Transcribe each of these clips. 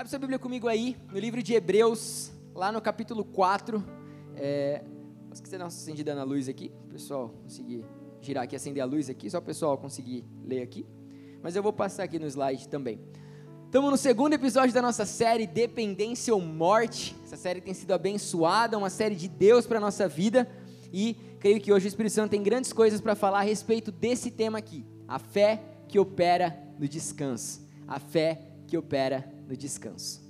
Abre sua Bíblia comigo aí, no livro de Hebreus, lá no capítulo 4. É... Que você não acendida na luz aqui, pessoal conseguir girar aqui, acender a luz aqui, só o pessoal conseguir ler aqui. Mas eu vou passar aqui no slide também. Estamos no segundo episódio da nossa série Dependência ou Morte. Essa série tem sido abençoada, uma série de Deus para a nossa vida. E creio que hoje o Espírito Santo tem grandes coisas para falar a respeito desse tema aqui: a fé que opera no descanso. A fé que opera no descanso.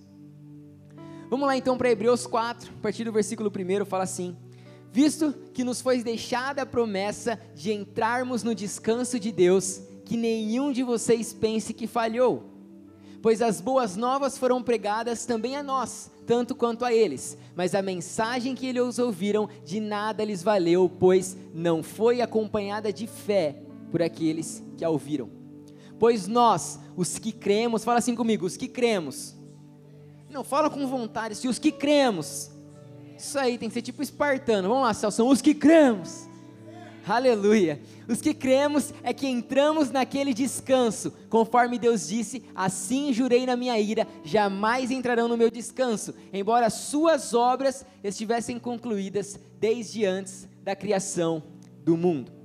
Vamos lá então para Hebreus 4, a partir do versículo 1, fala assim: Visto que nos foi deixada a promessa de entrarmos no descanso de Deus, que nenhum de vocês pense que falhou. Pois as boas novas foram pregadas também a nós, tanto quanto a eles, mas a mensagem que eles ouviram de nada lhes valeu, pois não foi acompanhada de fé por aqueles que a ouviram. Pois nós, os que cremos, fala assim comigo, os que cremos. Não, fala com vontade, se os que cremos. Isso aí tem que ser tipo espartano. Vamos lá, Celso, os que cremos. Aleluia. Os que cremos é que entramos naquele descanso, conforme Deus disse: Assim jurei na minha ira, jamais entrarão no meu descanso, embora suas obras estivessem concluídas desde antes da criação do mundo.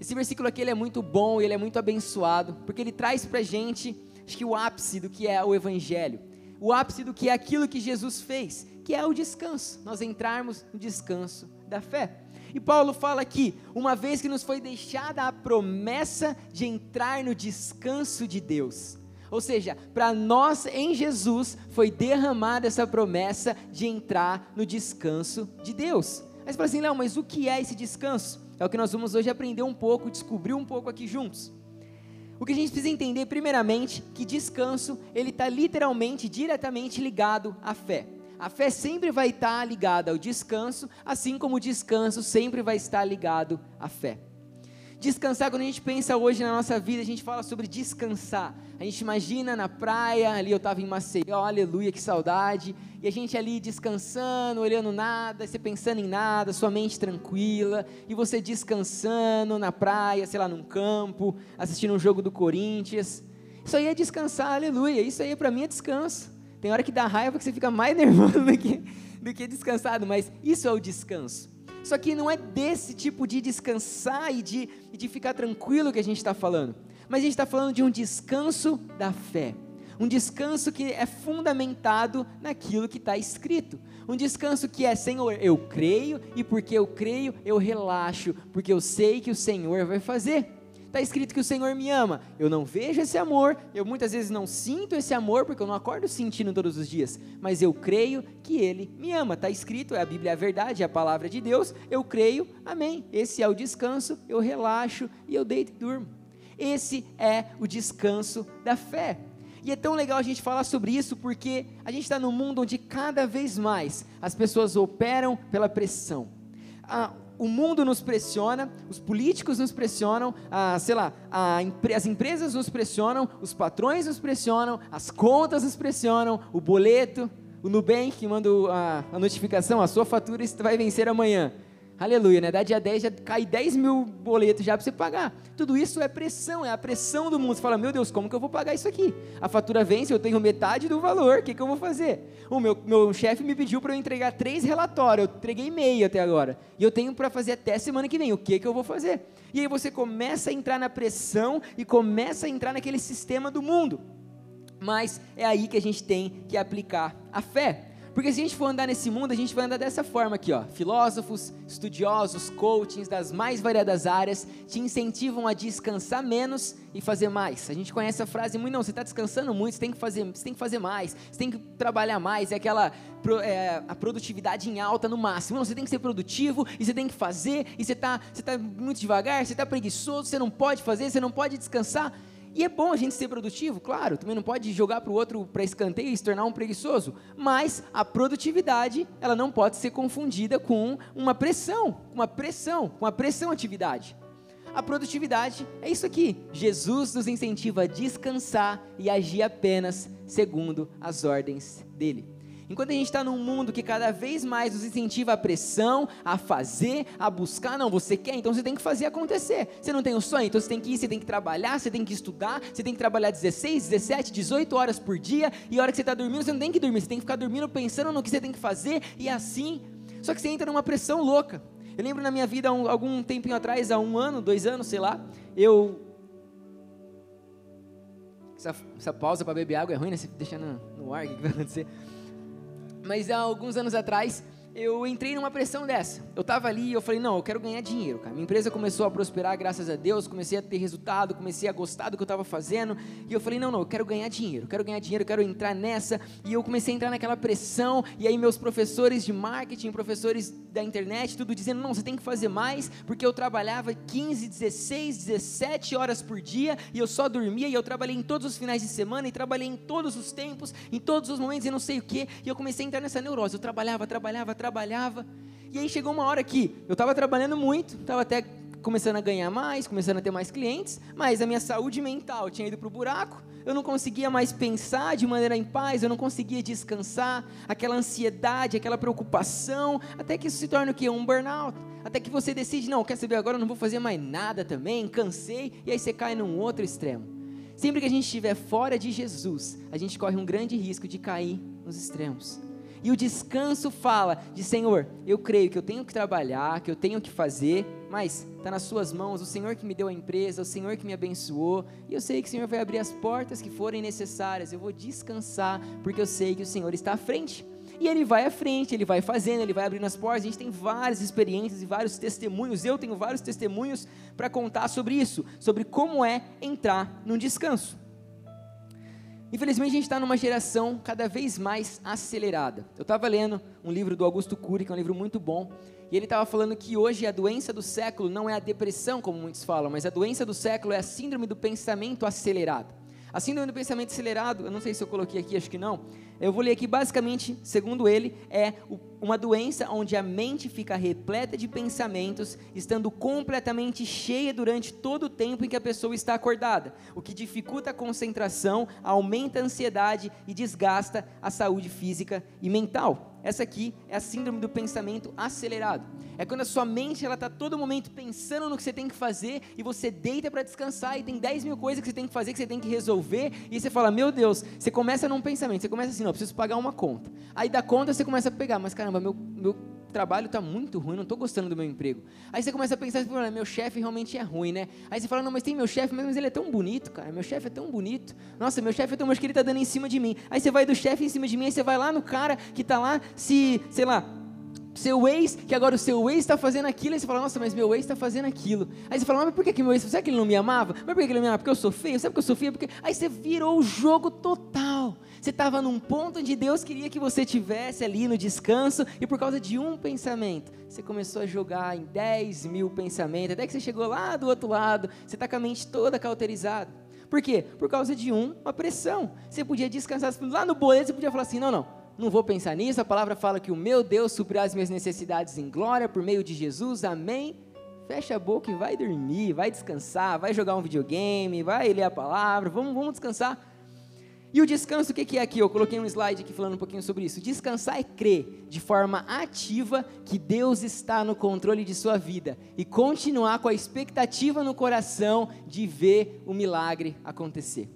Esse versículo aqui ele é muito bom, ele é muito abençoado, porque ele traz para a gente, acho que o ápice do que é o Evangelho, o ápice do que é aquilo que Jesus fez, que é o descanso, nós entrarmos no descanso da fé. E Paulo fala aqui, uma vez que nos foi deixada a promessa de entrar no descanso de Deus. Ou seja, para nós em Jesus foi derramada essa promessa de entrar no descanso de Deus. Aí você fala assim, não, mas o que é esse descanso? É o que nós vamos hoje aprender um pouco, descobrir um pouco aqui juntos. O que a gente precisa entender, primeiramente, que descanso, ele está literalmente, diretamente ligado à fé. A fé sempre vai estar ligada ao descanso, assim como o descanso sempre vai estar ligado à fé. Descansar, quando a gente pensa hoje na nossa vida, a gente fala sobre descansar. A gente imagina na praia, ali eu estava em Maceió, aleluia, que saudade. E a gente ali descansando, olhando nada, você pensando em nada, sua mente tranquila. E você descansando na praia, sei lá, num campo, assistindo um jogo do Corinthians. Isso aí é descansar, aleluia. Isso aí para mim é descanso. Tem hora que dá raiva que você fica mais nervoso do que, do que descansado, mas isso é o descanso. Só que não é desse tipo de descansar e de, de ficar tranquilo que a gente está falando. Mas a gente está falando de um descanso da fé. Um descanso que é fundamentado naquilo que está escrito. Um descanso que é, Senhor, eu creio, e porque eu creio, eu relaxo, porque eu sei que o Senhor vai fazer. Está escrito que o Senhor me ama. Eu não vejo esse amor, eu muitas vezes não sinto esse amor, porque eu não acordo sentindo todos os dias, mas eu creio que Ele me ama. Está escrito, a Bíblia é a verdade, é a palavra de Deus. Eu creio, amém. Esse é o descanso, eu relaxo e eu deito e durmo. Esse é o descanso da fé. E é tão legal a gente falar sobre isso porque a gente está num mundo onde cada vez mais as pessoas operam pela pressão. Ah, o mundo nos pressiona, os políticos nos pressionam, a, sei lá, a, as empresas nos pressionam, os patrões nos pressionam, as contas nos pressionam, o boleto, o Nubank manda a, a notificação, a sua fatura vai vencer amanhã. Aleluia, né? Da dia 10 já cai 10 mil boletos já para você pagar. Tudo isso é pressão, é a pressão do mundo. Você fala, meu Deus, como que eu vou pagar isso aqui? A fatura vence, eu tenho metade do valor, o que, que eu vou fazer? O meu, meu chefe me pediu para eu entregar três relatórios, eu entreguei meio até agora. E eu tenho para fazer até semana que vem, o que, que eu vou fazer? E aí você começa a entrar na pressão e começa a entrar naquele sistema do mundo. Mas é aí que a gente tem que aplicar a fé. Porque se a gente for andar nesse mundo, a gente vai andar dessa forma aqui, ó. Filósofos, estudiosos, coachings das mais variadas áreas te incentivam a descansar menos e fazer mais. A gente conhece a frase muito, não, você está descansando muito, você tem que fazer, você tem que fazer mais, você tem que trabalhar mais, é aquela é, a produtividade em alta no máximo. Não, você tem que ser produtivo e você tem que fazer, e você está você tá muito devagar, você está preguiçoso, você não pode fazer, você não pode descansar. E é bom a gente ser produtivo, claro, também não pode jogar para o outro para escanteio e se tornar um preguiçoso, mas a produtividade, ela não pode ser confundida com uma pressão, uma pressão, com a pressão atividade. A produtividade é isso aqui. Jesus nos incentiva a descansar e agir apenas segundo as ordens dele. Enquanto a gente está num mundo que cada vez mais nos incentiva a pressão, a fazer, a buscar, não, você quer, então você tem que fazer acontecer. Você não tem um sonho, então você tem que ir, você tem que trabalhar, você tem que estudar, você tem que trabalhar 16, 17, 18 horas por dia, e a hora que você está dormindo, você não tem que dormir, você tem que ficar dormindo pensando no que você tem que fazer, e assim. Só que você entra numa pressão louca. Eu lembro na minha vida, um, algum tempinho atrás, há um ano, dois anos, sei lá, eu. Essa, essa pausa para beber água é ruim, né? Você deixa no, no ar, o que vai acontecer? Mas há alguns anos atrás, eu entrei numa pressão dessa. Eu estava ali e eu falei, não, eu quero ganhar dinheiro, cara. Minha empresa começou a prosperar, graças a Deus, comecei a ter resultado, comecei a gostar do que eu estava fazendo. E eu falei, não, não, eu quero ganhar dinheiro, quero ganhar dinheiro, quero entrar nessa. E eu comecei a entrar naquela pressão. E aí meus professores de marketing, professores da internet, tudo dizendo, não, você tem que fazer mais, porque eu trabalhava 15, 16, 17 horas por dia e eu só dormia e eu trabalhei em todos os finais de semana e trabalhei em todos os tempos, em todos os momentos e não sei o que. E eu comecei a entrar nessa neurose. Eu trabalhava, trabalhava, trabalhava trabalhava. E aí chegou uma hora que eu estava trabalhando muito, estava até começando a ganhar mais, começando a ter mais clientes, mas a minha saúde mental tinha ido para o buraco, eu não conseguia mais pensar de maneira em paz, eu não conseguia descansar, aquela ansiedade, aquela preocupação, até que isso se torna o quê? Um burnout. Até que você decide, não, quer saber, agora eu não vou fazer mais nada também, cansei, e aí você cai num outro extremo. Sempre que a gente estiver fora de Jesus, a gente corre um grande risco de cair nos extremos. E o descanso fala de Senhor, eu creio que eu tenho que trabalhar, que eu tenho que fazer, mas está nas Suas mãos, o Senhor que me deu a empresa, o Senhor que me abençoou, e eu sei que o Senhor vai abrir as portas que forem necessárias, eu vou descansar, porque eu sei que o Senhor está à frente. E ele vai à frente, ele vai fazendo, ele vai abrindo as portas. A gente tem várias experiências e vários testemunhos. Eu tenho vários testemunhos para contar sobre isso, sobre como é entrar num descanso. Infelizmente, a gente está numa geração cada vez mais acelerada. Eu estava lendo um livro do Augusto Cury, que é um livro muito bom, e ele estava falando que hoje a doença do século não é a depressão, como muitos falam, mas a doença do século é a síndrome do pensamento acelerado. A síndrome do pensamento acelerado, eu não sei se eu coloquei aqui, acho que não, eu vou ler aqui basicamente, segundo ele, é uma doença onde a mente fica repleta de pensamentos, estando completamente cheia durante todo o tempo em que a pessoa está acordada, o que dificulta a concentração, aumenta a ansiedade e desgasta a saúde física e mental. Essa aqui é a síndrome do pensamento acelerado. É quando a sua mente ela está todo momento pensando no que você tem que fazer e você deita para descansar e tem 10 mil coisas que você tem que fazer, que você tem que resolver e você fala, meu Deus, você começa num pensamento, você começa assim, não, preciso pagar uma conta. Aí da conta você começa a pegar, mas caramba, meu, meu trabalho está muito ruim, não estou gostando do meu emprego. Aí você começa a pensar, meu chefe realmente é ruim, né? Aí você fala, não, mas tem meu chefe, mas ele é tão bonito, cara, meu chefe é tão bonito. Nossa, meu chefe é tão, acho que ele está dando em cima de mim. Aí você vai do chefe em cima de mim, aí você vai lá no cara que está lá, se, sei lá, seu ex, que agora o seu ex está fazendo aquilo, aí você fala, nossa, mas meu ex está fazendo aquilo. Aí você fala, mas por que, que meu ex, será que ele não me amava? Mas por que, que ele não me amava? Porque eu sou feio? Sabe que eu sou feio? Porque... Aí você virou o jogo total. Você estava num ponto onde Deus queria que você tivesse ali no descanso, e por causa de um pensamento, você começou a jogar em 10 mil pensamentos, até que você chegou lá do outro lado, você está com a mente toda cauterizada. Por quê? Por causa de um, uma pressão. Você podia descansar lá no boleto, você podia falar assim: não, não, não vou pensar nisso. A palavra fala que o meu Deus suprirá as minhas necessidades em glória por meio de Jesus, amém. Fecha a boca e vai dormir, vai descansar, vai jogar um videogame, vai ler a palavra, vamos, vamos descansar. E o descanso, o que é aqui? Eu coloquei um slide aqui falando um pouquinho sobre isso. Descansar é crer de forma ativa que Deus está no controle de sua vida e continuar com a expectativa no coração de ver o milagre acontecer.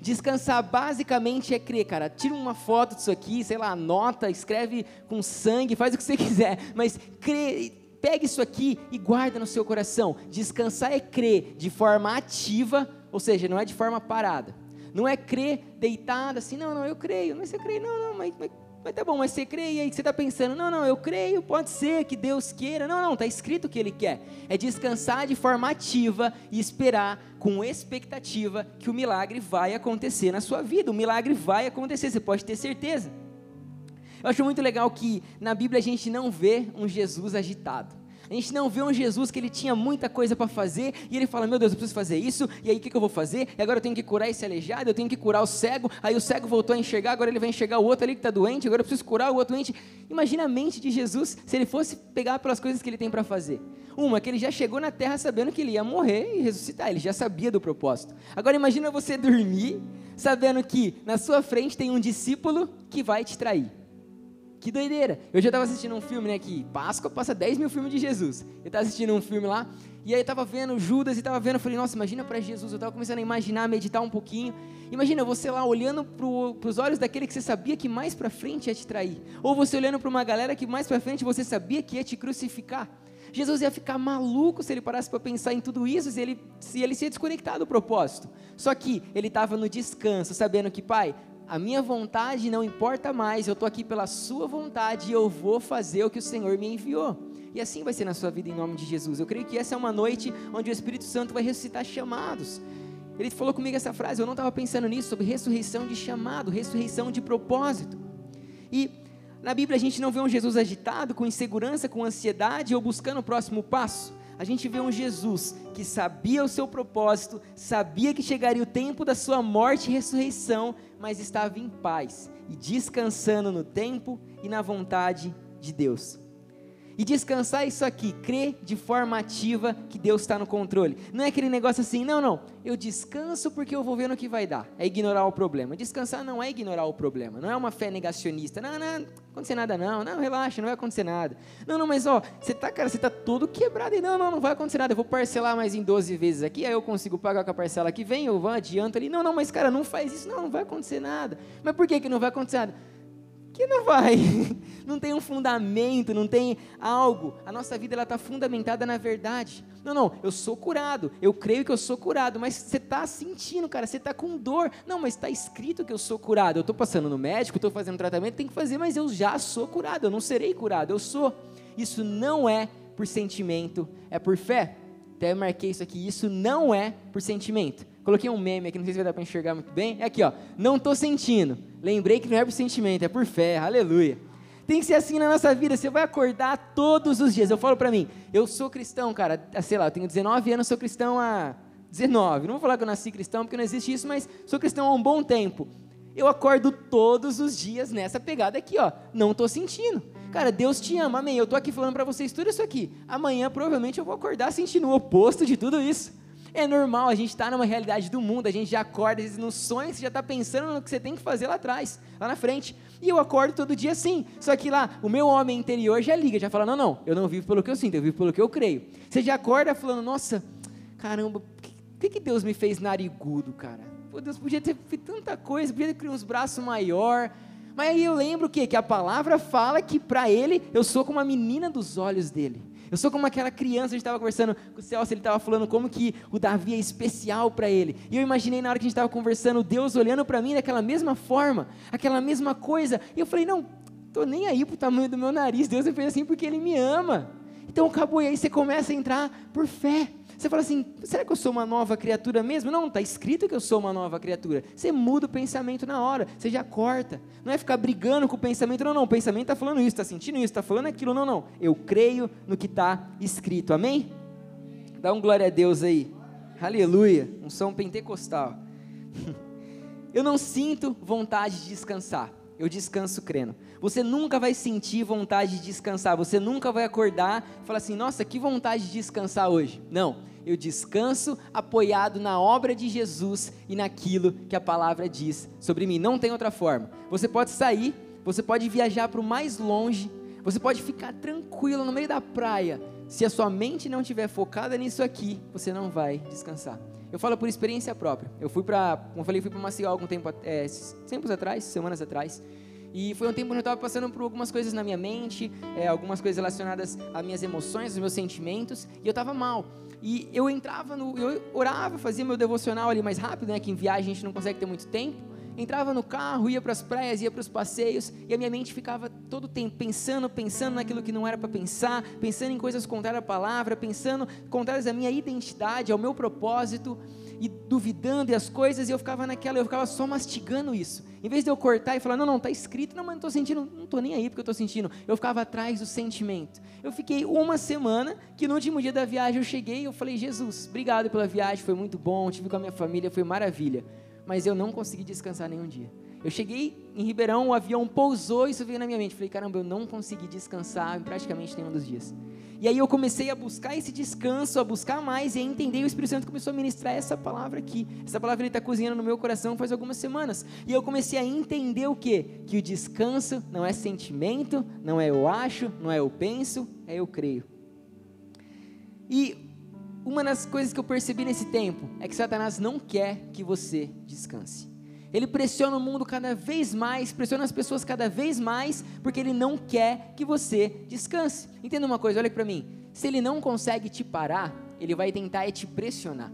Descansar basicamente é crer, cara. Tira uma foto disso aqui, sei lá, anota, escreve com sangue, faz o que você quiser, mas crê, pegue isso aqui e guarda no seu coração. Descansar é crer de forma ativa, ou seja, não é de forma parada. Não é crer deitado assim, não, não, eu creio. Mas você crê, não, não, mas, mas, mas tá bom, mas você crê e aí você está pensando, não, não, eu creio, pode ser que Deus queira. Não, não, está escrito o que Ele quer. É descansar de forma ativa e esperar com expectativa que o milagre vai acontecer na sua vida. O milagre vai acontecer, você pode ter certeza. Eu acho muito legal que na Bíblia a gente não vê um Jesus agitado. A gente não vê um Jesus que ele tinha muita coisa para fazer e ele fala: Meu Deus, eu preciso fazer isso, e aí o que, que, eu vou fazer? E agora eu tenho que curar esse aleijado, eu tenho que curar o cego. Aí o cego voltou a enxergar, agora ele vai enxergar o outro ali que está doente, agora eu preciso curar o outro doente. Imagina a mente de Jesus se ele fosse pegar pelas coisas que ele tem para fazer. Uma, que ele já chegou na terra sabendo que ele ia morrer e ressuscitar, ele já sabia do propósito. Agora imagina você dormir sabendo que na sua frente tem um discípulo que vai te trair. Que doideira. Eu já estava assistindo um filme, né, que Páscoa passa 10 mil filmes de Jesus. Eu estava assistindo um filme lá, e aí eu estava vendo Judas e estava vendo, eu falei, nossa, imagina para Jesus. Eu estava começando a imaginar, a meditar um pouquinho. Imagina você lá olhando para os olhos daquele que você sabia que mais para frente ia te trair. Ou você olhando para uma galera que mais para frente você sabia que ia te crucificar. Jesus ia ficar maluco se ele parasse para pensar em tudo isso, se ele, se ele se desconectar do propósito. Só que ele estava no descanso, sabendo que, pai, a minha vontade não importa mais, eu estou aqui pela sua vontade e eu vou fazer o que o Senhor me enviou. E assim vai ser na sua vida em nome de Jesus. Eu creio que essa é uma noite onde o Espírito Santo vai ressuscitar chamados. Ele falou comigo essa frase, eu não estava pensando nisso, sobre ressurreição de chamado, ressurreição de propósito. E na Bíblia a gente não vê um Jesus agitado, com insegurança, com ansiedade ou buscando o próximo passo a gente vê um Jesus que sabia o seu propósito, sabia que chegaria o tempo da sua morte e ressurreição, mas estava em paz e descansando no tempo e na vontade de Deus. E descansar é isso aqui, crer de forma ativa que Deus está no controle. Não é aquele negócio assim, não, não, eu descanso porque eu vou ver no que vai dar. É ignorar o problema. Descansar não é ignorar o problema, não é uma fé negacionista. Não, não, não acontecer nada não, não, relaxa, não vai acontecer nada. Não, não, mas ó, você tá, cara, você tá todo quebrado e não, não, não vai acontecer nada. Eu vou parcelar mais em 12 vezes aqui, aí eu consigo pagar com a parcela que vem, eu vou adianto ali. Não, não, mas cara, não faz isso, não, não vai acontecer nada. Mas por que que não vai acontecer nada? Que não vai. Não tem um fundamento, não tem algo. A nossa vida ela está fundamentada na verdade. Não, não, eu sou curado, eu creio que eu sou curado, mas você está sentindo, cara, você está com dor. Não, mas está escrito que eu sou curado. Eu estou passando no médico, estou fazendo tratamento, tem que fazer, mas eu já sou curado, eu não serei curado, eu sou. Isso não é por sentimento, é por fé. Até marquei isso aqui, isso não é por sentimento. Coloquei um meme aqui, não sei se vai dar para enxergar muito bem. É aqui, ó. Não estou sentindo. Lembrei que não é por sentimento, é por fé. Aleluia. Tem que ser assim na nossa vida. Você vai acordar todos os dias. Eu falo para mim, eu sou cristão, cara. Sei lá, eu tenho 19 anos, sou cristão há 19. Não vou falar que eu nasci cristão, porque não existe isso, mas sou cristão há um bom tempo. Eu acordo todos os dias nessa pegada aqui, ó. Não estou sentindo. Cara, Deus te ama, amém. Eu estou aqui falando para vocês tudo isso aqui. Amanhã, provavelmente, eu vou acordar sentindo o oposto de tudo isso. É normal, a gente está numa realidade do mundo, a gente já acorda, às vezes nos sonhos você já está pensando no que você tem que fazer lá atrás, lá na frente. E eu acordo todo dia assim. Só que lá, o meu homem interior já liga, já fala: não, não, eu não vivo pelo que eu sinto, eu vivo pelo que eu creio. Você já acorda falando: nossa, caramba, por que, que Deus me fez narigudo, cara? Pô, Deus podia ter feito tanta coisa, podia ter criado uns braços maior. Mas aí eu lembro o quê? Que a palavra fala que para ele eu sou como a menina dos olhos dele. Eu sou como aquela criança, a gente estava conversando com o Celso, ele estava falando como que o Davi é especial para ele. E eu imaginei na hora que a gente estava conversando, Deus olhando para mim daquela mesma forma, aquela mesma coisa. E eu falei, não, tô nem aí pro tamanho do meu nariz, Deus me fez assim porque Ele me ama. Então acabou, e aí você começa a entrar por fé. Você fala assim: será que eu sou uma nova criatura mesmo? Não, está escrito que eu sou uma nova criatura. Você muda o pensamento na hora, você já corta. Não é ficar brigando com o pensamento, não, não. O pensamento está falando isso, está sentindo isso, está falando aquilo, não, não. Eu creio no que está escrito, amém? Dá um glória a Deus aí. Aleluia. Um som pentecostal. eu não sinto vontade de descansar eu descanso crendo. Você nunca vai sentir vontade de descansar, você nunca vai acordar e falar assim: nossa, que vontade de descansar hoje. Não, eu descanso apoiado na obra de Jesus e naquilo que a palavra diz sobre mim. Não tem outra forma. Você pode sair, você pode viajar para o mais longe, você pode ficar tranquilo no meio da praia. Se a sua mente não estiver focada nisso aqui, você não vai descansar. Eu falo por experiência própria. Eu fui para, como eu falei, fui para Maceió algum tempo, é, tempos atrás, semanas atrás. E foi um tempo onde eu estava passando por algumas coisas na minha mente, é, algumas coisas relacionadas às minhas emoções, aos meus sentimentos, e eu estava mal. E eu entrava no, eu orava, fazia meu devocional ali mais rápido, né? Que em viagem a gente não consegue ter muito tempo entrava no carro, ia para as praias, ia para os passeios, e a minha mente ficava todo tempo pensando, pensando naquilo que não era para pensar, pensando em coisas contrárias à palavra, pensando contrárias à minha identidade, ao meu propósito, e duvidando e as coisas, e eu ficava naquela, eu ficava só mastigando isso. Em vez de eu cortar e falar, não, não, está escrito, não, mas não estou sentindo, não estou nem aí porque eu estou sentindo. Eu ficava atrás do sentimento. Eu fiquei uma semana, que no último dia da viagem eu cheguei e eu falei, Jesus, obrigado pela viagem, foi muito bom, tive com a minha família, foi maravilha mas eu não consegui descansar nenhum dia. Eu cheguei em Ribeirão, o avião pousou e isso veio na minha mente. Falei, caramba, eu não consegui descansar em praticamente nenhum dos dias. E aí eu comecei a buscar esse descanso, a buscar mais e a entender. E o Espírito Santo começou a ministrar essa palavra aqui. Essa palavra ele está cozinhando no meu coração faz algumas semanas. E eu comecei a entender o quê? Que o descanso não é sentimento, não é eu acho, não é eu penso, é eu creio. E uma das coisas que eu percebi nesse tempo é que Satanás não quer que você descanse. Ele pressiona o mundo cada vez mais, pressiona as pessoas cada vez mais, porque ele não quer que você descanse. Entenda uma coisa, olha para mim. Se ele não consegue te parar, ele vai tentar te pressionar.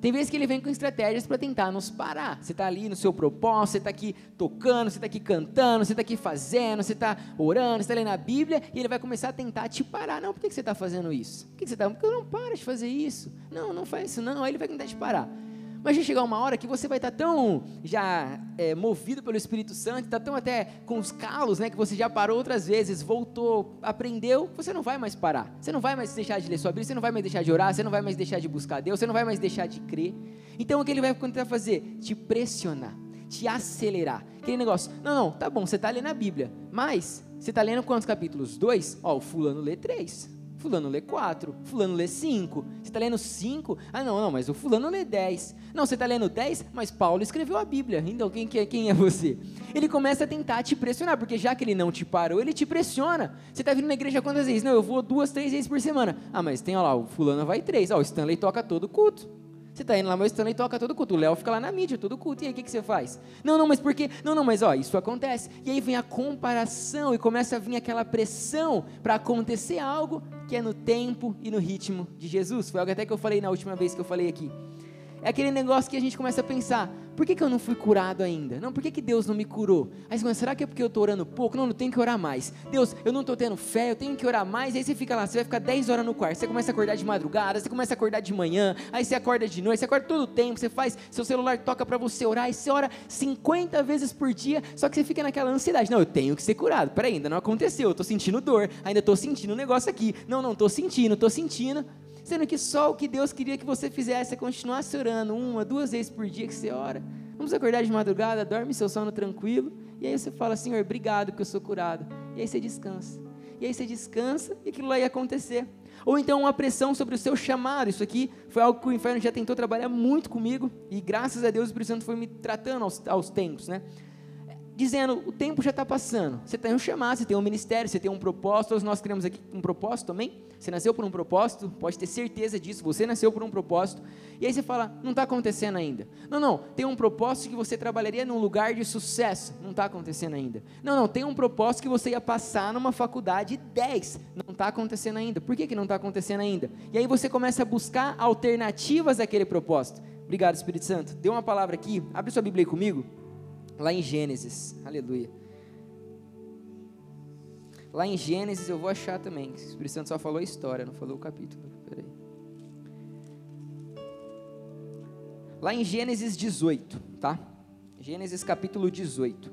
Tem vezes que ele vem com estratégias para tentar nos parar. Você está ali no seu propósito, você está aqui tocando, você está aqui cantando, você está aqui fazendo, você está orando, você está lendo a Bíblia, e ele vai começar a tentar te parar. Não, por que você está fazendo isso? Por que você está? Porque eu não para de fazer isso. Não, não faz isso não. Aí ele vai tentar te parar. Mas vai chegar uma hora que você vai estar tão já é, movido pelo Espírito Santo, está tão até com os calos, né, que você já parou outras vezes, voltou, aprendeu, você não vai mais parar. Você não vai mais deixar de ler sua Bíblia, você não vai mais deixar de orar, você não vai mais deixar de buscar Deus, você não vai mais deixar de crer. Então o que ele vai tentar fazer? Te pressionar, te acelerar. Aquele negócio, não, não, tá bom, você está lendo a Bíblia, mas você está lendo quantos capítulos? Dois? Ó, o fulano lê três. Fulano lê 4, fulano lê 5. Você está lendo 5? Ah, não, não, mas o fulano lê 10. Não, você está lendo 10, mas Paulo escreveu a Bíblia. Então, quem, quem é você? Ele começa a tentar te pressionar, porque já que ele não te parou, ele te pressiona. Você está vindo na igreja quantas vezes? Não, eu vou duas, três vezes por semana. Ah, mas tem, ó lá, o fulano vai três. Ó, o Stanley toca todo culto. Você está indo lá, o Stanley toca todo culto. O Léo fica lá na mídia, todo culto. E aí, o que, que você faz? Não, não, mas por quê? Não, não, mas ó, isso acontece. E aí vem a comparação e começa a vir aquela pressão para acontecer algo que é no tempo e no ritmo de Jesus. Foi algo até que eu falei na última vez que eu falei aqui. É aquele negócio que a gente começa a pensar: por que, que eu não fui curado ainda? Não, por que, que Deus não me curou? Aí você começa, será que é porque eu estou orando pouco? Não, não tenho que orar mais. Deus, eu não estou tendo fé, eu tenho que orar mais. Aí você fica lá, você vai ficar 10 horas no quarto, você começa a acordar de madrugada, você começa a acordar de manhã, aí você acorda de noite, você acorda todo o tempo, você faz, seu celular toca para você orar, e você ora 50 vezes por dia, só que você fica naquela ansiedade. Não, eu tenho que ser curado. Peraí, ainda não aconteceu, eu estou sentindo dor, ainda estou sentindo um negócio aqui. Não, não, estou sentindo, estou sentindo sendo que só o que Deus queria que você fizesse é continuar orando uma, duas vezes por dia que você ora. Vamos acordar de madrugada, dorme seu sono tranquilo, e aí você fala, Senhor, obrigado que eu sou curado. E aí você descansa. E aí você descansa e aquilo lá ia acontecer. Ou então uma pressão sobre o seu chamado. Isso aqui foi algo que o inferno já tentou trabalhar muito comigo, e graças a Deus o Espírito Santo foi me tratando aos, aos tempos, né? Dizendo: o tempo já está passando. Você tem um chamado, você tem um ministério, você tem um propósito. Todos nós criamos aqui um propósito também. Você nasceu por um propósito, pode ter certeza disso. Você nasceu por um propósito. E aí você fala: não está acontecendo ainda. Não, não, tem um propósito que você trabalharia num lugar de sucesso. Não está acontecendo ainda. Não, não, tem um propósito que você ia passar numa faculdade 10. Não está acontecendo ainda. Por que, que não está acontecendo ainda? E aí você começa a buscar alternativas àquele propósito. Obrigado, Espírito Santo. Deu uma palavra aqui. Abre sua Bíblia comigo lá em Gênesis, aleluia. Lá em Gênesis eu vou achar também, o Espírito Santo só falou a história, não falou o capítulo. Peraí. Lá em Gênesis 18, tá? Gênesis capítulo 18.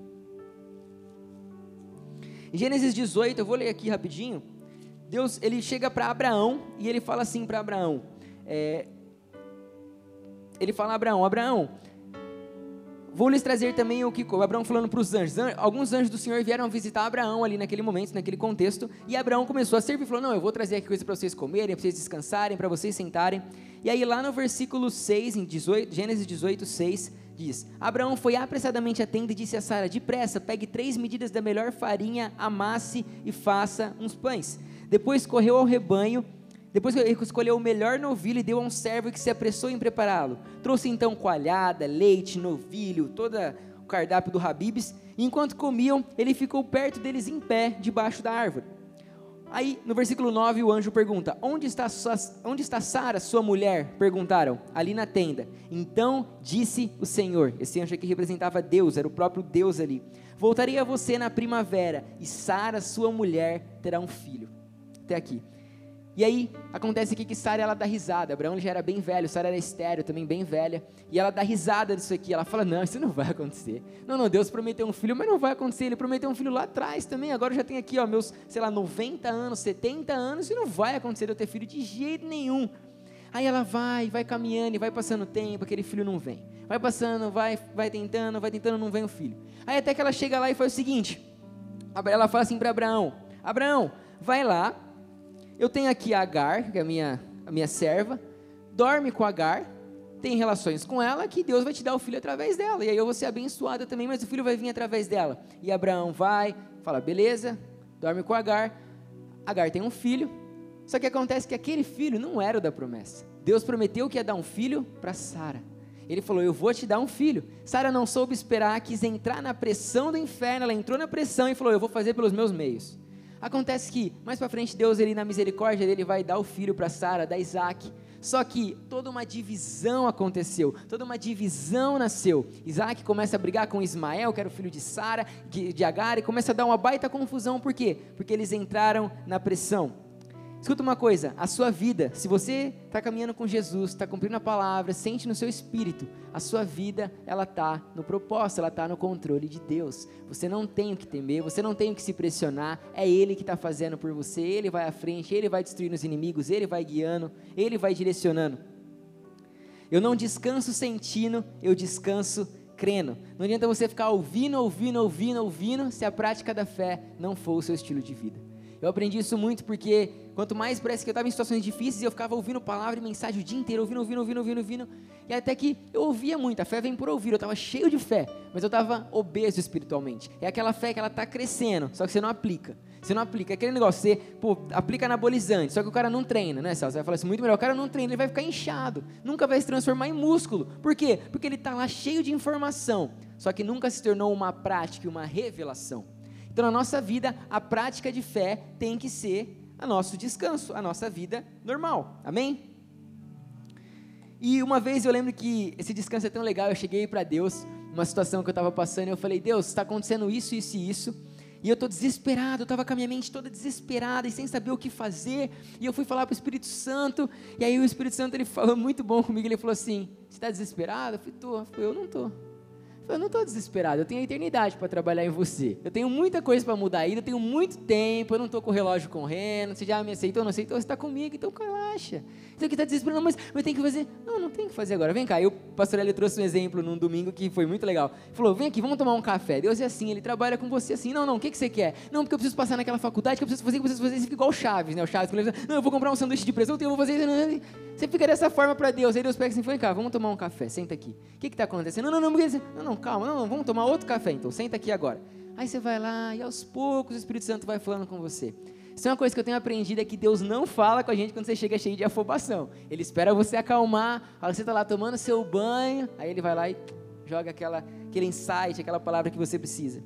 Em Gênesis 18, eu vou ler aqui rapidinho. Deus, ele chega para Abraão e ele fala assim para Abraão. É, ele fala a Abraão, Abraão, Vou lhes trazer também o que Abraão falando para os anjos. Alguns anjos do Senhor vieram visitar Abraão ali naquele momento, naquele contexto. E Abraão começou a servir falou: Não, eu vou trazer aqui coisa para vocês comerem, para vocês descansarem, para vocês sentarem. E aí, lá no versículo 6, em 18, Gênesis 18, 6, diz: Abraão foi apressadamente à tenda e disse a Sara: Depressa, pegue três medidas da melhor farinha, amasse e faça uns pães. Depois correu ao rebanho depois ele escolheu o melhor novilho e deu a um servo que se apressou em prepará-lo. Trouxe então coalhada, leite, novilho, todo o cardápio do Habibs. E enquanto comiam, ele ficou perto deles em pé, debaixo da árvore. Aí, no versículo 9, o anjo pergunta: Onde está, sua, onde está Sara, sua mulher? Perguntaram. Ali na tenda. Então disse o Senhor: Esse anjo aqui representava Deus, era o próprio Deus ali. Voltarei a você na primavera, e Sara, sua mulher, terá um filho. Até aqui. E aí, acontece aqui que Sara ela dá risada. Abraão já era bem velho, Sara era estéreo, também bem velha. E ela dá risada disso aqui. Ela fala: Não, isso não vai acontecer. Não, não, Deus prometeu um filho, mas não vai acontecer. Ele prometeu um filho lá atrás também. Agora eu já tenho aqui, ó, meus, sei lá, 90 anos, 70 anos, e não vai acontecer eu ter filho de jeito nenhum. Aí ela vai, vai caminhando e vai passando tempo, aquele filho não vem. vai passando, vai, vai tentando, vai tentando, não vem o filho. Aí até que ela chega lá e faz o seguinte: ela fala assim para Abraão: Abraão, vai lá, eu tenho aqui a Agar, que é a minha, a minha serva, dorme com a Agar, tem relações com ela, que Deus vai te dar o filho através dela. E aí eu vou ser abençoada também, mas o filho vai vir através dela. E Abraão vai, fala, beleza, dorme com Agar. Agar tem um filho, só que acontece que aquele filho não era o da promessa. Deus prometeu que ia dar um filho para Sara. Ele falou: Eu vou te dar um filho. Sara não soube esperar, quis entrar na pressão do inferno. Ela entrou na pressão e falou: Eu vou fazer pelos meus meios. Acontece que mais para frente Deus ele na misericórdia dele vai dar o filho para Sara, da Isaac. Só que toda uma divisão aconteceu, toda uma divisão nasceu. Isaac começa a brigar com Ismael, que era o filho de Sara, de Agar, e começa a dar uma baita confusão. Por quê? Porque eles entraram na pressão. Escuta uma coisa, a sua vida, se você está caminhando com Jesus, está cumprindo a palavra, sente no seu espírito, a sua vida, ela está no propósito, ela está no controle de Deus. Você não tem o que temer, você não tem o que se pressionar, é Ele que está fazendo por você, Ele vai à frente, Ele vai destruindo os inimigos, Ele vai guiando, Ele vai direcionando. Eu não descanso sentindo, eu descanso crendo. Não adianta você ficar ouvindo, ouvindo, ouvindo, ouvindo, se a prática da fé não for o seu estilo de vida. Eu aprendi isso muito porque quanto mais parece que eu estava em situações difíceis eu ficava ouvindo palavra e mensagem o dia inteiro, ouvindo, ouvindo, ouvindo, ouvindo, ouvindo. E até que eu ouvia muito, a fé vem por ouvir, eu estava cheio de fé, mas eu estava obeso espiritualmente. É aquela fé que ela está crescendo, só que você não aplica. Você não aplica. É aquele negócio, você pô, aplica anabolizante, só que o cara não treina, né, Celso? Você vai falar assim, muito melhor, o cara não treina, ele vai ficar inchado, nunca vai se transformar em músculo. Por quê? Porque ele está lá cheio de informação, só que nunca se tornou uma prática uma revelação. Então, na nossa vida, a prática de fé tem que ser o nosso descanso, a nossa vida normal. Amém? E uma vez eu lembro que esse descanso é tão legal, eu cheguei para Deus, uma situação que eu estava passando, e eu falei: Deus, está acontecendo isso, isso e isso. E eu estou desesperado, eu estava com a minha mente toda desesperada e sem saber o que fazer. E eu fui falar para o Espírito Santo, e aí o Espírito Santo ele falou muito bom comigo, ele falou assim: Você está desesperado? Eu falei: Tô. Eu, eu não estou. Eu não estou desesperado, eu tenho a eternidade para trabalhar em você. Eu tenho muita coisa para mudar ainda, eu tenho muito tempo, eu não estou com o relógio correndo, você já me aceitou, não aceitou, você está comigo, então relaxa. Você que está desesperado, não, mas eu tenho que fazer. Não, não tem que fazer agora. Vem cá, eu, o pastor Eli trouxe um exemplo num domingo que foi muito legal. Ele falou, vem aqui, vamos tomar um café. Deus é assim, ele trabalha com você assim. Não, não, o que, que você quer? Não, porque eu preciso passar naquela faculdade, que eu preciso fazer, que eu preciso fazer. Você fica igual o Chaves, né? O Chaves, não, eu vou comprar um sanduíche de presunto e eu vou fazer isso. Você fica dessa forma para Deus. Aí Deus pega assim, vem cá, vamos tomar um café, senta aqui. O que está acontecendo? Não, não, não, não, não, calma, não, não, vamos tomar outro café então, senta aqui agora. Aí você vai lá e aos poucos o Espírito Santo vai falando com você. Isso é uma coisa que eu tenho aprendido é que Deus não fala com a gente quando você chega cheio de afobação. Ele espera você acalmar, você está lá tomando seu banho, aí ele vai lá e joga aquela, aquele insight, aquela palavra que você precisa.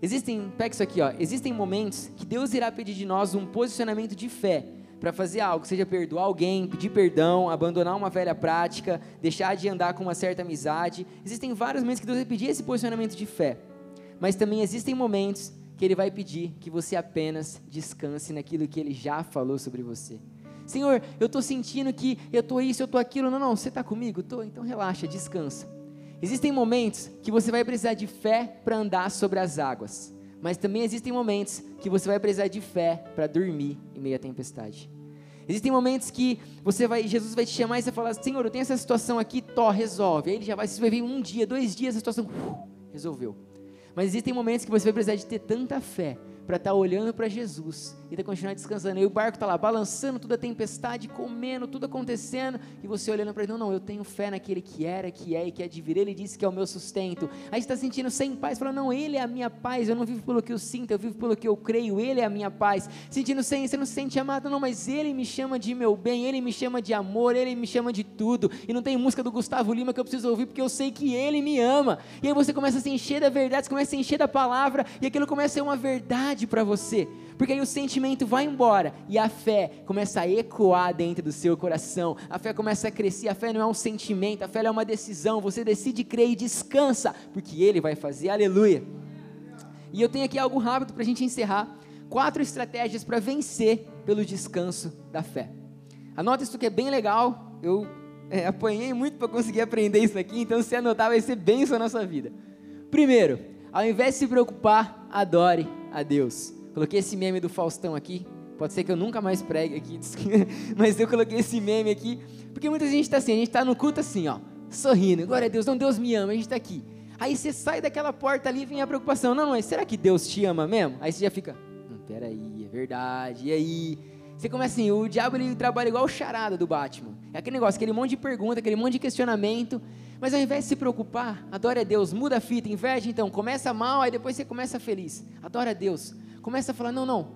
Existem, pega isso aqui, ó. Existem momentos que Deus irá pedir de nós um posicionamento de fé para fazer algo, seja perdoar alguém, pedir perdão, abandonar uma velha prática, deixar de andar com uma certa amizade. Existem vários momentos que Deus vai pedir esse posicionamento de fé. Mas também existem momentos que Ele vai pedir que você apenas descanse naquilo que Ele já falou sobre você. Senhor, eu estou sentindo que eu estou isso, eu estou aquilo. Não, não, você está comigo? Estou, então relaxa, descansa. Existem momentos que você vai precisar de fé para andar sobre as águas. Mas também existem momentos que você vai precisar de fé para dormir em meio à tempestade. Existem momentos que você vai, Jesus vai te chamar e você fala, Senhor, eu tenho essa situação aqui, tó, resolve. Aí ele já vai, você vai vir um dia, dois dias, a situação uh, resolveu. Mas existem momentos que você vai precisar de ter tanta fé para estar tá olhando para Jesus e tá continuar descansando. E o barco está lá balançando, toda a tempestade, comendo, tudo acontecendo, e você olhando para ele, não, não, eu tenho fé naquele que era, que é e que é de vir. Ele disse que é o meu sustento. Aí está sentindo sem paz, falando, não, ele é a minha paz, eu não vivo pelo que eu sinto, eu vivo pelo que eu creio, ele é a minha paz. Sentindo sem, você não se sente amado, não, mas ele me chama de meu bem, ele me chama de amor, ele me chama de tudo. E não tem música do Gustavo Lima que eu preciso ouvir porque eu sei que ele me ama. E aí você começa a se encher da verdade, você começa a se encher da palavra, e aquilo começa a ser uma verdade para você. Porque aí o sentimento vai embora e a fé começa a ecoar dentro do seu coração. A fé começa a crescer. A fé não é um sentimento, a fé é uma decisão. Você decide crer e descansa, porque Ele vai fazer. Aleluia. E eu tenho aqui algo rápido para a gente encerrar. Quatro estratégias para vencer pelo descanso da fé. Anota isso que é bem legal. Eu é, apanhei muito para conseguir aprender isso aqui, então se anotar vai ser bênção na sua vida. Primeiro, ao invés de se preocupar, adore a Deus. Coloquei esse meme do Faustão aqui. Pode ser que eu nunca mais pregue aqui, mas eu coloquei esse meme aqui, porque muita gente está assim, a gente está no culto assim, ó, sorrindo, glória a Deus, não, Deus me ama, a gente está aqui. Aí você sai daquela porta ali e vem a preocupação, não, mas será que Deus te ama mesmo? Aí você já fica, hum, peraí, é verdade, e aí? Você começa assim, o diabo ele trabalha igual o charada do Batman. É aquele negócio, aquele monte de pergunta, aquele monte de questionamento. Mas ao invés de se preocupar, adora a Deus, muda a fita, inverte então, começa mal, aí depois você começa feliz. Adora a Deus. Começa a falar, não, não,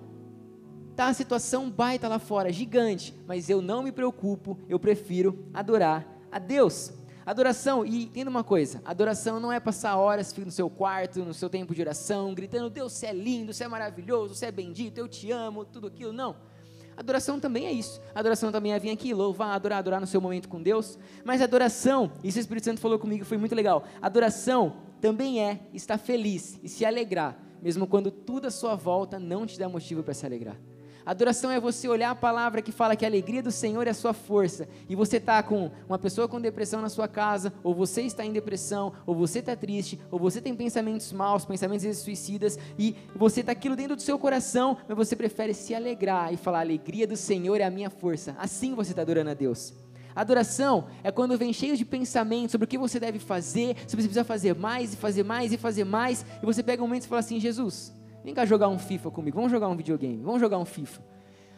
tá a situação baita lá fora, gigante, mas eu não me preocupo, eu prefiro adorar a Deus. Adoração, e entenda uma coisa: adoração não é passar horas no seu quarto, no seu tempo de oração, gritando, Deus, você é lindo, você é maravilhoso, você é bendito, eu te amo, tudo aquilo. Não. Adoração também é isso. Adoração também é vir aqui, louvar, adorar, adorar no seu momento com Deus. Mas adoração, isso o Espírito Santo falou comigo, foi muito legal. Adoração também é estar feliz e se alegrar, mesmo quando tudo à sua volta não te dá motivo para se alegrar. Adoração é você olhar a palavra que fala que a alegria do Senhor é a sua força. E você está com uma pessoa com depressão na sua casa, ou você está em depressão, ou você está triste, ou você tem pensamentos maus, pensamentos suicidas, e você está aquilo dentro do seu coração, mas você prefere se alegrar e falar: a alegria do Senhor é a minha força. Assim você está adorando a Deus. Adoração é quando vem cheio de pensamentos sobre o que você deve fazer, se você precisa fazer mais e fazer mais e fazer mais, e você pega um momento e fala assim: Jesus, Vem cá jogar um FIFA comigo, vamos jogar um videogame, vamos jogar um FIFA.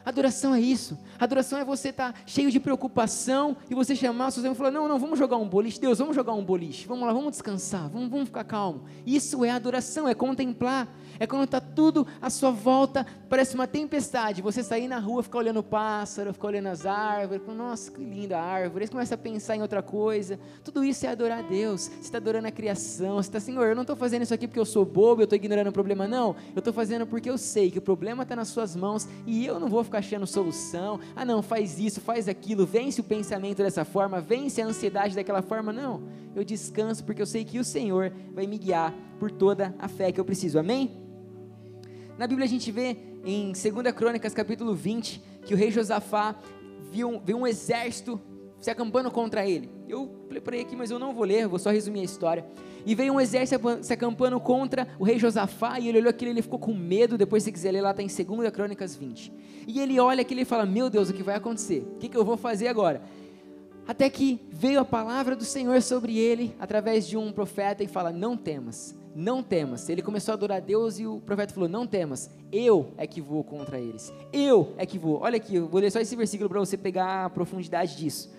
Adoração é isso. Adoração é você estar tá cheio de preocupação e você chamar seus amigos e falar: Não, não, vamos jogar um boliche. Deus, vamos jogar um boliche. Vamos lá, vamos descansar, vamos, vamos ficar calmo. Isso é adoração, é contemplar. É quando está tudo à sua volta, parece uma tempestade. Você sair na rua, ficar olhando o pássaro, ficar olhando as árvores, nossa, que linda árvore. Você começa a pensar em outra coisa. Tudo isso é adorar a Deus. Você está adorando a criação. Você está, Senhor, eu não estou fazendo isso aqui porque eu sou bobo, eu estou ignorando o problema. Não, eu estou fazendo porque eu sei que o problema está nas suas mãos e eu não vou ficar achando solução. Ah, não, faz isso, faz aquilo. Vence o pensamento dessa forma, vence a ansiedade daquela forma. Não, eu descanso porque eu sei que o Senhor vai me guiar por toda a fé que eu preciso. Amém? Na Bíblia a gente vê em 2 Crônicas capítulo 20 que o rei Josafá viu, viu um exército se acampando contra ele. Eu preparei aqui, mas eu não vou ler, vou só resumir a história. E veio um exército se acampando contra o rei Josafá, e ele olhou aquilo e ele ficou com medo. Depois, se quiser ler lá, está em 2 Crônicas 20. E ele olha aquilo e fala: Meu Deus, o que vai acontecer? O que, que eu vou fazer agora? Até que veio a palavra do Senhor sobre ele, através de um profeta, e fala: Não temas, não temas. Ele começou a adorar a Deus e o profeta falou: Não temas, eu é que vou contra eles. Eu é que vou. Olha aqui, eu vou ler só esse versículo para você pegar a profundidade disso.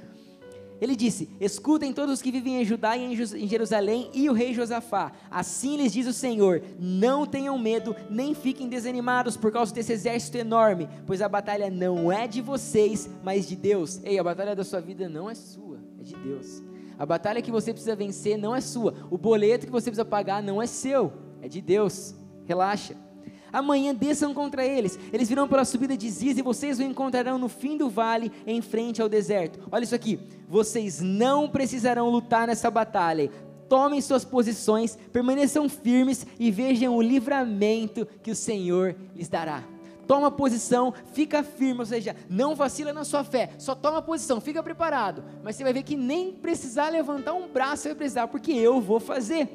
Ele disse: Escutem todos os que vivem em Judá e em Jerusalém e o rei Josafá. Assim lhes diz o Senhor: Não tenham medo, nem fiquem desanimados por causa desse exército enorme, pois a batalha não é de vocês, mas de Deus. Ei, a batalha da sua vida não é sua, é de Deus. A batalha que você precisa vencer não é sua. O boleto que você precisa pagar não é seu, é de Deus. Relaxa. Amanhã desçam contra eles. Eles virão pela subida de Ziz e vocês o encontrarão no fim do vale, em frente ao deserto. Olha isso aqui. Vocês não precisarão lutar nessa batalha. Tomem suas posições, permaneçam firmes e vejam o livramento que o Senhor lhes dará toma posição, fica firme, ou seja, não vacila na sua fé, só toma posição, fica preparado. Mas você vai ver que nem precisar levantar um braço você vai precisar, porque eu vou fazer.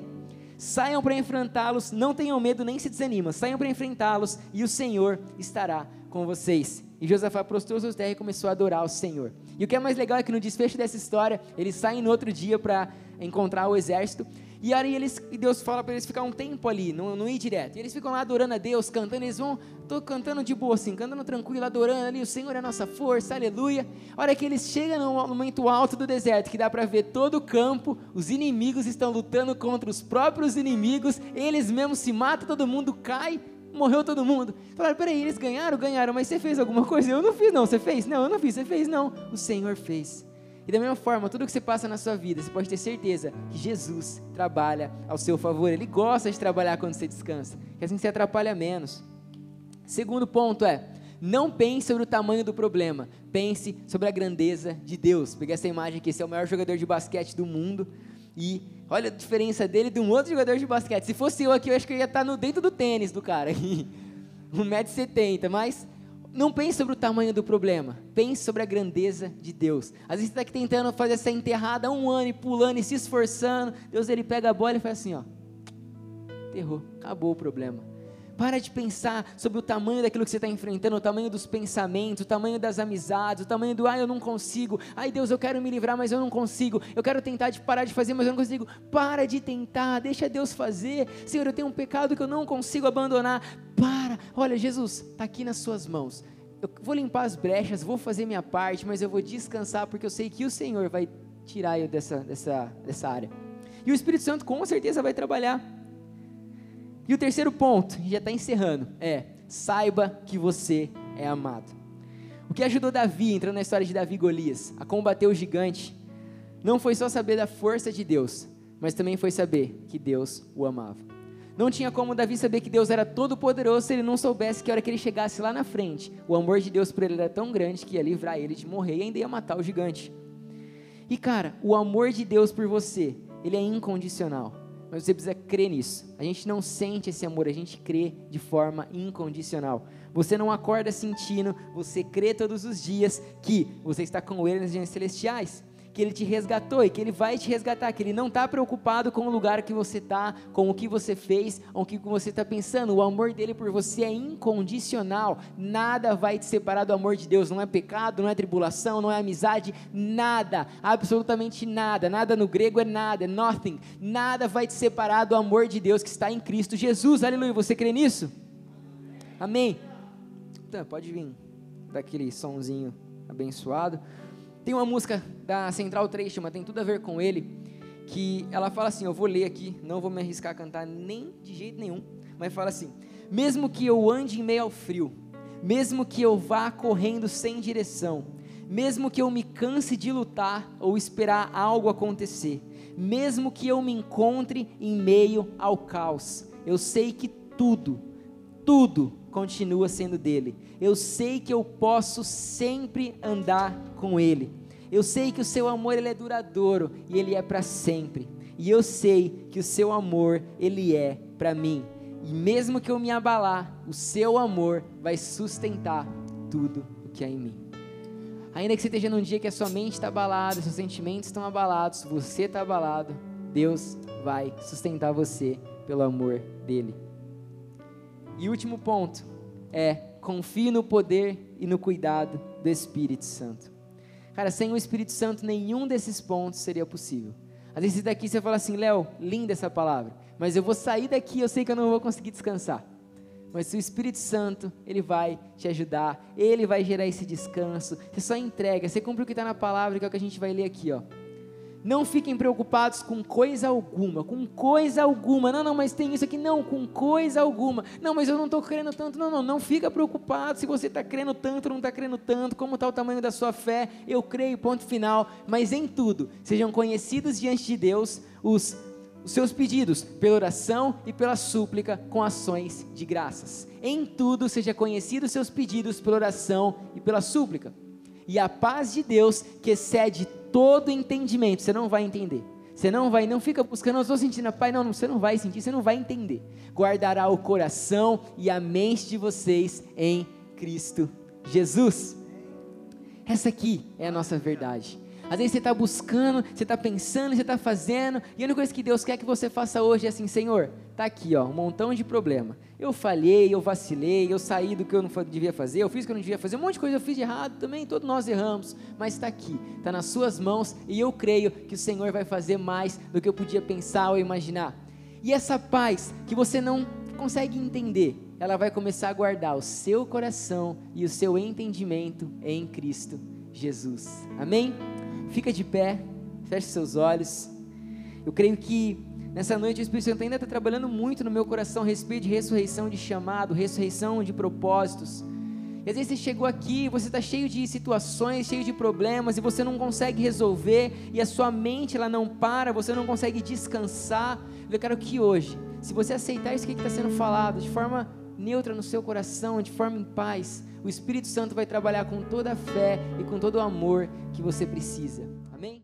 Saiam para enfrentá-los, não tenham medo nem se desanimam, saiam para enfrentá-los e o Senhor estará com vocês. E Josafá prostrou seus terra e começou a adorar o Senhor. E o que é mais legal é que no desfecho dessa história, eles saem no outro dia para encontrar o exército, e aí eles, Deus fala para eles ficar um tempo ali, não, não ir direto. E eles ficam lá adorando a Deus, cantando. Eles vão, tô cantando de boa assim, cantando tranquilo, adorando ali. O Senhor é a nossa força, aleluia. A hora que eles chegam no momento alto do deserto, que dá para ver todo o campo, os inimigos estão lutando contra os próprios inimigos. Eles mesmos se matam, todo mundo cai morreu todo mundo. Falaram, peraí, eles ganharam? Ganharam, mas você fez alguma coisa? Eu não fiz, não. Você fez? Não, eu não fiz. Você fez? Não. O Senhor fez. E da mesma forma, tudo que você passa na sua vida, você pode ter certeza que Jesus trabalha ao seu favor. Ele gosta de trabalhar quando você descansa, que assim você atrapalha menos. Segundo ponto é, não pense sobre o tamanho do problema, pense sobre a grandeza de Deus. Peguei essa imagem aqui, esse é o maior jogador de basquete do mundo. E olha a diferença dele de um outro jogador de basquete. Se fosse eu aqui, eu acho que eu ia estar no dentro do tênis do cara. 1,70m, mas não pense sobre o tamanho do problema, pense sobre a grandeza de Deus. Às vezes você está aqui tentando fazer essa enterrada um ano e pulando e se esforçando. Deus ele pega a bola e faz assim, ó. Enterrou, acabou o problema. Para de pensar sobre o tamanho daquilo que você está enfrentando, o tamanho dos pensamentos, o tamanho das amizades, o tamanho do ai, eu não consigo, ai Deus, eu quero me livrar, mas eu não consigo, eu quero tentar de parar de fazer, mas eu não consigo. Para de tentar, deixa Deus fazer. Senhor, eu tenho um pecado que eu não consigo abandonar. Para, olha, Jesus, está aqui nas suas mãos. Eu vou limpar as brechas, vou fazer minha parte, mas eu vou descansar porque eu sei que o Senhor vai tirar eu dessa, dessa, dessa área. E o Espírito Santo com certeza vai trabalhar. E o terceiro ponto, já está encerrando, é saiba que você é amado. O que ajudou Davi, entrando na história de Davi e Golias, a combater o gigante, não foi só saber da força de Deus, mas também foi saber que Deus o amava. Não tinha como Davi saber que Deus era todo poderoso se ele não soubesse que a hora que ele chegasse lá na frente, o amor de Deus por ele era tão grande que ia livrar ele de morrer e ainda ia matar o gigante. E cara, o amor de Deus por você, ele é incondicional mas você precisa crer nisso. A gente não sente esse amor, a gente crê de forma incondicional. Você não acorda sentindo, você crê todos os dias que você está com Ele nas regiões celestiais que Ele te resgatou e que Ele vai te resgatar, que Ele não está preocupado com o lugar que você está, com o que você fez, com o que você está pensando. O amor dele por você é incondicional. Nada vai te separar do amor de Deus. Não é pecado, não é tribulação, não é amizade, nada, absolutamente nada. Nada no grego é nada, é nothing. Nada vai te separar do amor de Deus que está em Cristo Jesus. Aleluia. Você crê nisso? Amém. Então, pode vir daquele sonzinho abençoado. Tem uma música da Central 3, chama Tem Tudo a Ver com Ele, que ela fala assim: eu vou ler aqui, não vou me arriscar a cantar nem de jeito nenhum, mas fala assim: mesmo que eu ande em meio ao frio, mesmo que eu vá correndo sem direção, mesmo que eu me canse de lutar ou esperar algo acontecer, mesmo que eu me encontre em meio ao caos, eu sei que tudo, tudo continua sendo dele. Eu sei que eu posso sempre andar com ele. Eu sei que o seu amor ele é duradouro e ele é para sempre. E eu sei que o seu amor ele é para mim. E mesmo que eu me abalar, o seu amor vai sustentar tudo o que há em mim. Ainda que você esteja num dia que a sua mente está abalada, seus sentimentos estão abalados, você está abalado, Deus vai sustentar você pelo amor dele. E último ponto é confie no poder e no cuidado do Espírito Santo. Cara, sem o Espírito Santo, nenhum desses pontos seria possível. Às vezes daqui você fala assim, Léo, linda essa palavra, mas eu vou sair daqui, eu sei que eu não vou conseguir descansar. Mas o Espírito Santo, ele vai te ajudar, ele vai gerar esse descanso. Você só entrega, você cumpre o que está na palavra, que é o que a gente vai ler aqui, ó. Não fiquem preocupados com coisa alguma, com coisa alguma. Não, não, mas tem isso aqui. Não, com coisa alguma. Não, mas eu não estou crendo tanto. Não, não, não fica preocupado se você está crendo tanto não está crendo tanto. Como está o tamanho da sua fé? Eu creio, ponto final. Mas em tudo, sejam conhecidos diante de Deus os, os seus pedidos, pela oração e pela súplica, com ações de graças. Em tudo, seja conhecidos os seus pedidos pela oração e pela súplica. E a paz de Deus, que excede todo entendimento, você não vai entender. Você não vai, não fica buscando, eu estou sentindo, pai, não, você não vai sentir, você não vai entender. Guardará o coração e a mente de vocês em Cristo Jesus. Essa aqui é a nossa verdade. Às vezes você está buscando, você está pensando, você está fazendo, e a única coisa que Deus quer que você faça hoje é assim, Senhor, está aqui, ó, um montão de problema. Eu falhei, eu vacilei, eu saí do que eu não devia fazer, eu fiz o que eu não devia fazer, um monte de coisa eu fiz de errado também, todos nós erramos, mas está aqui, está nas suas mãos, e eu creio que o Senhor vai fazer mais do que eu podia pensar ou imaginar. E essa paz que você não consegue entender, ela vai começar a guardar o seu coração e o seu entendimento em Cristo Jesus. Amém? Fica de pé, feche seus olhos. Eu creio que nessa noite o Espírito Santo ainda está trabalhando muito no meu coração a respeito de ressurreição de chamado, ressurreição de propósitos. E às vezes você chegou aqui, você está cheio de situações, cheio de problemas, e você não consegue resolver, e a sua mente ela não para, você não consegue descansar. Eu quero que hoje, se você aceitar isso que está sendo falado, de forma neutra no seu coração, de forma em paz, o Espírito Santo vai trabalhar com toda a fé e com todo o amor que você precisa. Amém?